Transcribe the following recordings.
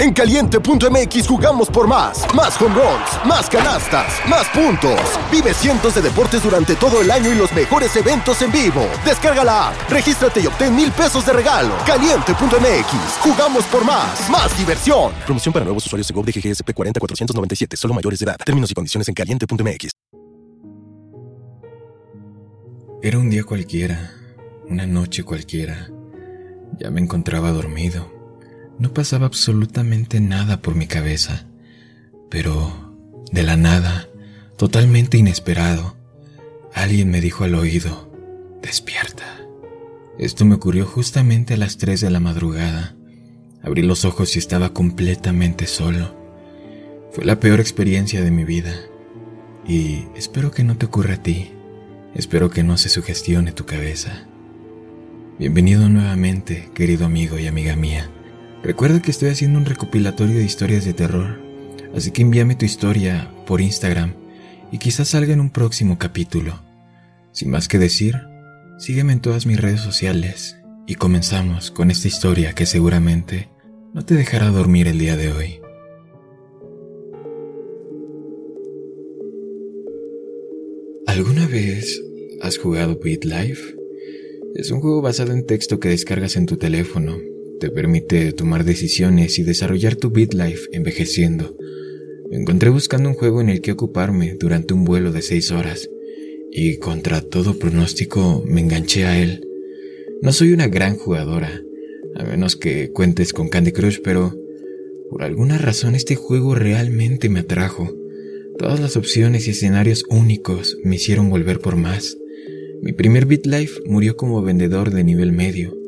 En caliente.mx jugamos por más. Más home runs, más canastas, más puntos. Vive cientos de deportes durante todo el año y los mejores eventos en vivo. Descarga la app, regístrate y obtén mil pesos de regalo. Caliente.mx, jugamos por más. Más diversión. Promoción para nuevos usuarios de GOV de GGSP 40497, solo mayores de edad. Términos y condiciones en caliente.mx. Era un día cualquiera, una noche cualquiera. Ya me encontraba dormido. No pasaba absolutamente nada por mi cabeza. Pero, de la nada, totalmente inesperado, alguien me dijo al oído, despierta. Esto me ocurrió justamente a las 3 de la madrugada. Abrí los ojos y estaba completamente solo. Fue la peor experiencia de mi vida. Y espero que no te ocurra a ti. Espero que no se sugestione tu cabeza. Bienvenido nuevamente, querido amigo y amiga mía. Recuerda que estoy haciendo un recopilatorio de historias de terror, así que envíame tu historia por Instagram y quizás salga en un próximo capítulo. Sin más que decir, sígueme en todas mis redes sociales y comenzamos con esta historia que seguramente no te dejará dormir el día de hoy. ¿Alguna vez has jugado Beat Life? Es un juego basado en texto que descargas en tu teléfono. Te permite tomar decisiones y desarrollar tu Beat Life envejeciendo. Me encontré buscando un juego en el que ocuparme durante un vuelo de 6 horas y contra todo pronóstico me enganché a él. No soy una gran jugadora, a menos que cuentes con Candy Crush, pero por alguna razón este juego realmente me atrajo. Todas las opciones y escenarios únicos me hicieron volver por más. Mi primer BitLife murió como vendedor de nivel medio.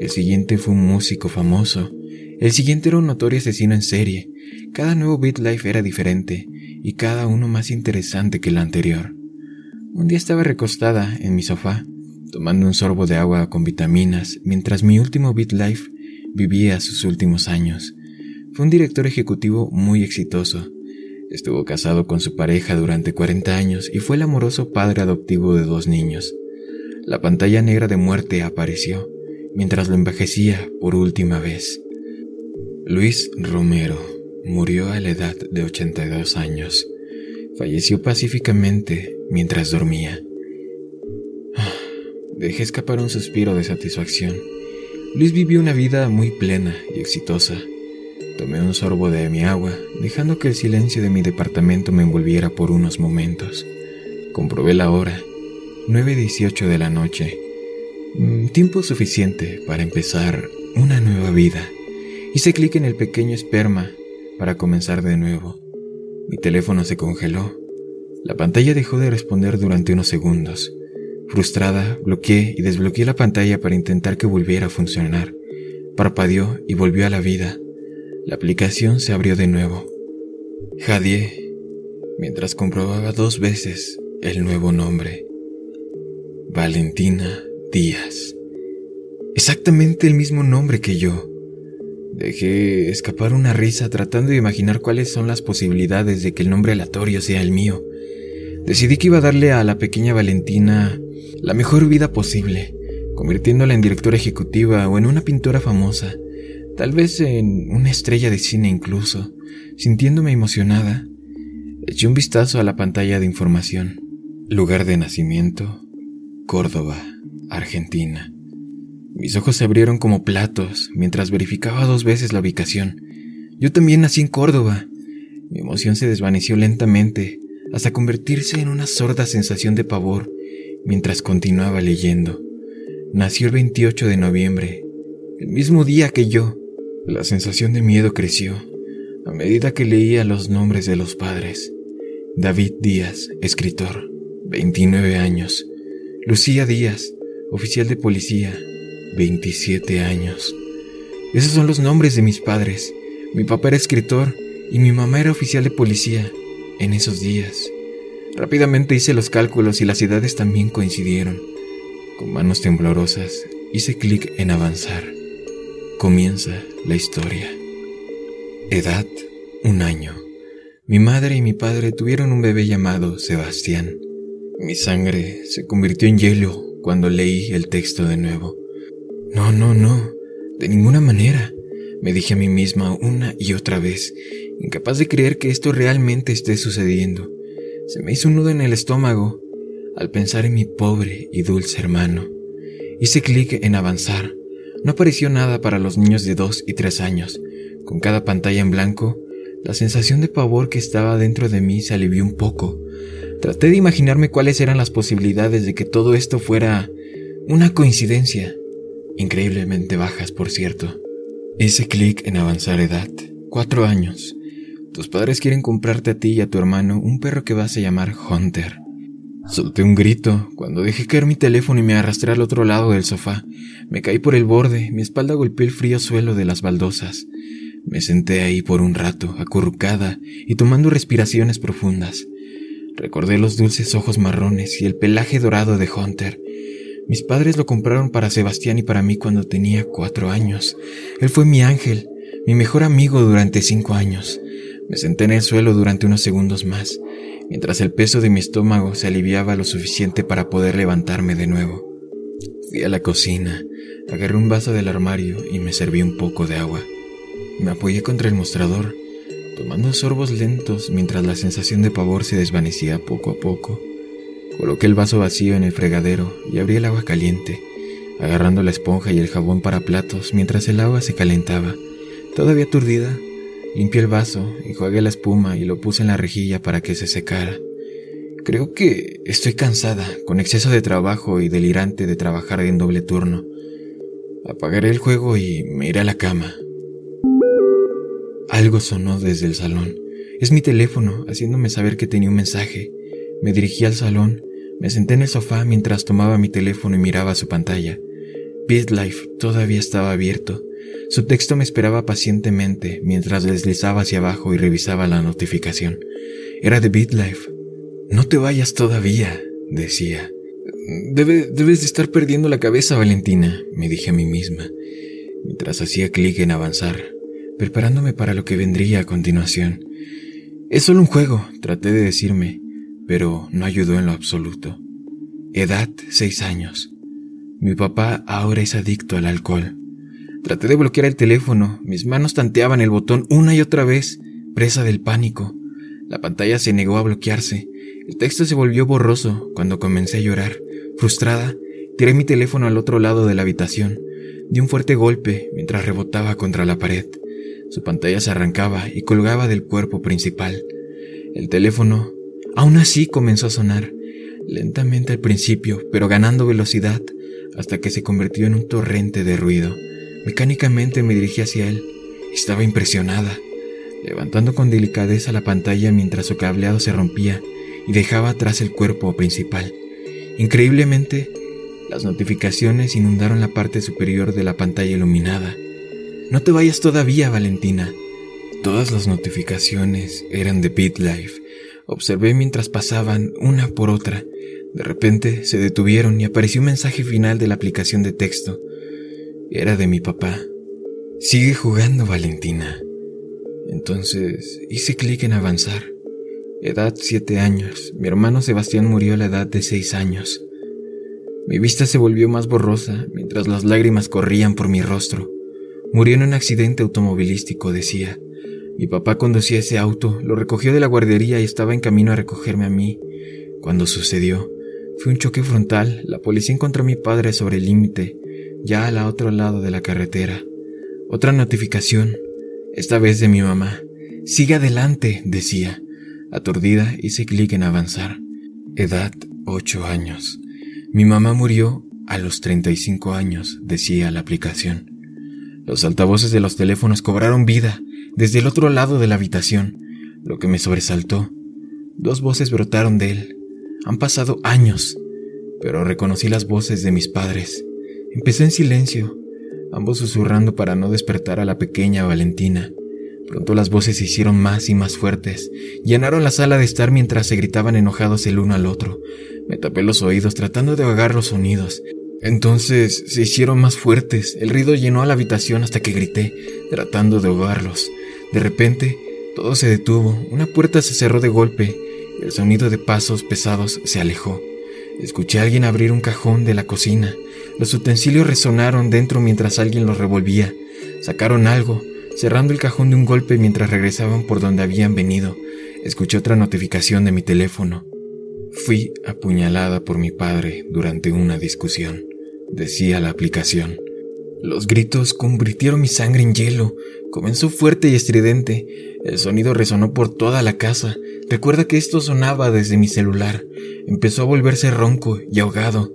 El siguiente fue un músico famoso. El siguiente era un notorio asesino en serie. Cada nuevo BitLife era diferente y cada uno más interesante que el anterior. Un día estaba recostada en mi sofá, tomando un sorbo de agua con vitaminas, mientras mi último BitLife vivía sus últimos años. Fue un director ejecutivo muy exitoso. Estuvo casado con su pareja durante 40 años y fue el amoroso padre adoptivo de dos niños. La pantalla negra de muerte apareció mientras lo envejecía por última vez. Luis Romero murió a la edad de 82 años. Falleció pacíficamente mientras dormía. Dejé escapar un suspiro de satisfacción. Luis vivió una vida muy plena y exitosa. Tomé un sorbo de mi agua, dejando que el silencio de mi departamento me envolviera por unos momentos. Comprobé la hora, 9.18 de la noche. Mm, tiempo suficiente para empezar una nueva vida. Hice clic en el pequeño esperma para comenzar de nuevo. Mi teléfono se congeló. La pantalla dejó de responder durante unos segundos. Frustrada, bloqueé y desbloqueé la pantalla para intentar que volviera a funcionar. Parpadeó y volvió a la vida. La aplicación se abrió de nuevo. Jadié, mientras comprobaba dos veces el nuevo nombre. Valentina Díaz. Exactamente el mismo nombre que yo. Dejé escapar una risa tratando de imaginar cuáles son las posibilidades de que el nombre aleatorio sea el mío. Decidí que iba a darle a la pequeña Valentina la mejor vida posible, convirtiéndola en directora ejecutiva o en una pintora famosa tal vez en una estrella de cine incluso. Sintiéndome emocionada, eché un vistazo a la pantalla de información. Lugar de nacimiento, Córdoba, Argentina. Mis ojos se abrieron como platos mientras verificaba dos veces la ubicación. Yo también nací en Córdoba. Mi emoción se desvaneció lentamente hasta convertirse en una sorda sensación de pavor mientras continuaba leyendo. Nació el 28 de noviembre, el mismo día que yo. La sensación de miedo creció a medida que leía los nombres de los padres. David Díaz, escritor, 29 años. Lucía Díaz, oficial de policía, 27 años. Esos son los nombres de mis padres. Mi papá era escritor y mi mamá era oficial de policía en esos días. Rápidamente hice los cálculos y las edades también coincidieron. Con manos temblorosas hice clic en avanzar. Comienza la historia. Edad, un año. Mi madre y mi padre tuvieron un bebé llamado Sebastián. Mi sangre se convirtió en hielo cuando leí el texto de nuevo. No, no, no, de ninguna manera. Me dije a mí misma una y otra vez, incapaz de creer que esto realmente esté sucediendo. Se me hizo un nudo en el estómago al pensar en mi pobre y dulce hermano. Hice clic en avanzar. No apareció nada para los niños de dos y tres años. Con cada pantalla en blanco, la sensación de pavor que estaba dentro de mí se alivió un poco. Traté de imaginarme cuáles eran las posibilidades de que todo esto fuera una coincidencia, increíblemente bajas, por cierto. Hice clic en avanzar edad. Cuatro años. Tus padres quieren comprarte a ti y a tu hermano un perro que vas a llamar Hunter. Solté un grito cuando dejé caer mi teléfono y me arrastré al otro lado del sofá. Me caí por el borde, mi espalda golpeó el frío suelo de las baldosas. Me senté ahí por un rato, acurrucada y tomando respiraciones profundas. Recordé los dulces ojos marrones y el pelaje dorado de Hunter. Mis padres lo compraron para Sebastián y para mí cuando tenía cuatro años. Él fue mi ángel, mi mejor amigo durante cinco años. Me senté en el suelo durante unos segundos más, mientras el peso de mi estómago se aliviaba lo suficiente para poder levantarme de nuevo. Fui a la cocina, agarré un vaso del armario y me serví un poco de agua. Me apoyé contra el mostrador, tomando sorbos lentos mientras la sensación de pavor se desvanecía poco a poco. Coloqué el vaso vacío en el fregadero y abrí el agua caliente, agarrando la esponja y el jabón para platos mientras el agua se calentaba. Todavía aturdida, limpié el vaso, enjuagué la espuma y lo puse en la rejilla para que se secara. Creo que estoy cansada, con exceso de trabajo y delirante de trabajar en doble turno. Apagaré el juego y me iré a la cama. Algo sonó desde el salón. Es mi teléfono, haciéndome saber que tenía un mensaje. Me dirigí al salón, me senté en el sofá mientras tomaba mi teléfono y miraba su pantalla. BitLife todavía estaba abierto. Su texto me esperaba pacientemente mientras deslizaba hacia abajo y revisaba la notificación. Era de BitLife. No te vayas todavía, decía. debes de estar perdiendo la cabeza, Valentina, me dije a mí misma, mientras hacía clic en avanzar preparándome para lo que vendría a continuación. Es solo un juego, traté de decirme, pero no ayudó en lo absoluto. Edad, seis años. Mi papá ahora es adicto al alcohol. Traté de bloquear el teléfono, mis manos tanteaban el botón una y otra vez, presa del pánico. La pantalla se negó a bloquearse. El texto se volvió borroso cuando comencé a llorar. Frustrada, tiré mi teléfono al otro lado de la habitación. Di un fuerte golpe mientras rebotaba contra la pared. Su pantalla se arrancaba y colgaba del cuerpo principal. El teléfono, aún así, comenzó a sonar, lentamente al principio, pero ganando velocidad, hasta que se convirtió en un torrente de ruido. Mecánicamente me dirigí hacia él. Estaba impresionada, levantando con delicadeza la pantalla mientras su cableado se rompía y dejaba atrás el cuerpo principal. Increíblemente, las notificaciones inundaron la parte superior de la pantalla iluminada. No te vayas todavía, Valentina. Todas las notificaciones eran de BitLife. Observé mientras pasaban una por otra. De repente se detuvieron y apareció un mensaje final de la aplicación de texto. Era de mi papá. Sigue jugando, Valentina. Entonces hice clic en avanzar. Edad siete años. Mi hermano Sebastián murió a la edad de seis años. Mi vista se volvió más borrosa mientras las lágrimas corrían por mi rostro. Murió en un accidente automovilístico, decía. Mi papá conducía ese auto, lo recogió de la guardería y estaba en camino a recogerme a mí. Cuando sucedió, fue un choque frontal. La policía encontró a mi padre sobre el límite, ya al otro lado de la carretera. Otra notificación, esta vez de mi mamá. Sigue adelante, decía. Aturdida, hice clic en avanzar. Edad, ocho años. Mi mamá murió a los 35 años, decía la aplicación. Los altavoces de los teléfonos cobraron vida desde el otro lado de la habitación, lo que me sobresaltó. Dos voces brotaron de él. Han pasado años, pero reconocí las voces de mis padres. Empecé en silencio, ambos susurrando para no despertar a la pequeña Valentina. Pronto las voces se hicieron más y más fuertes, llenaron la sala de estar mientras se gritaban enojados el uno al otro. Me tapé los oídos tratando de ahogar los sonidos, entonces se hicieron más fuertes, el ruido llenó a la habitación hasta que grité, tratando de ahogarlos. De repente, todo se detuvo, una puerta se cerró de golpe, el sonido de pasos pesados se alejó. Escuché a alguien abrir un cajón de la cocina. Los utensilios resonaron dentro mientras alguien los revolvía. Sacaron algo, cerrando el cajón de un golpe mientras regresaban por donde habían venido. Escuché otra notificación de mi teléfono. Fui apuñalada por mi padre durante una discusión, decía la aplicación. Los gritos convirtieron mi sangre en hielo. Comenzó fuerte y estridente. El sonido resonó por toda la casa. Recuerda que esto sonaba desde mi celular. Empezó a volverse ronco y ahogado,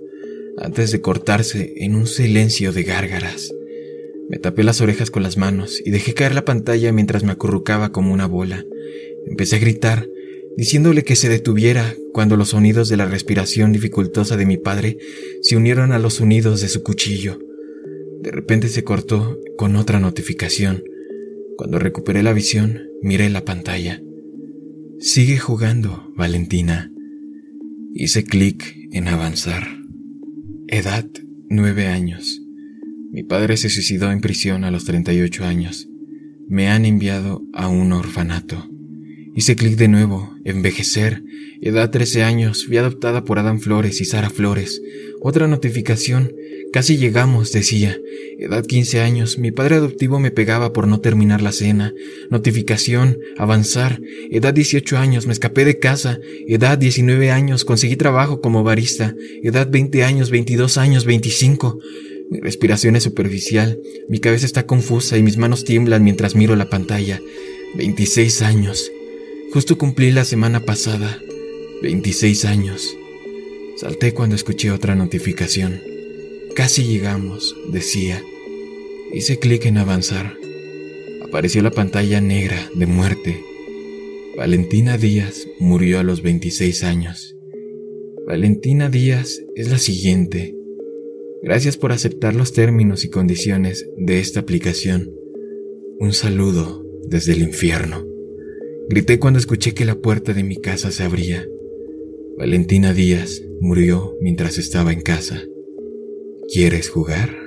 antes de cortarse en un silencio de gárgaras. Me tapé las orejas con las manos y dejé caer la pantalla mientras me acurrucaba como una bola. Empecé a gritar, diciéndole que se detuviera cuando los sonidos de la respiración dificultosa de mi padre se unieron a los sonidos de su cuchillo. De repente se cortó con otra notificación. Cuando recuperé la visión, miré la pantalla. Sigue jugando, Valentina. Hice clic en avanzar. Edad, nueve años. Mi padre se suicidó en prisión a los 38 años. Me han enviado a un orfanato. Hice clic de nuevo, envejecer, edad 13 años, fui adoptada por Adam Flores y Sara Flores. Otra notificación, casi llegamos, decía. Edad 15 años, mi padre adoptivo me pegaba por no terminar la cena. Notificación, avanzar. Edad 18 años, me escapé de casa. Edad 19 años, conseguí trabajo como barista. Edad 20 años, 22 años, 25. Mi respiración es superficial, mi cabeza está confusa y mis manos tiemblan mientras miro la pantalla. 26 años. Justo cumplí la semana pasada, 26 años. Salté cuando escuché otra notificación. Casi llegamos, decía. Hice clic en avanzar. Apareció la pantalla negra de muerte. Valentina Díaz murió a los 26 años. Valentina Díaz es la siguiente. Gracias por aceptar los términos y condiciones de esta aplicación. Un saludo desde el infierno. Grité cuando escuché que la puerta de mi casa se abría. Valentina Díaz murió mientras estaba en casa. ¿Quieres jugar?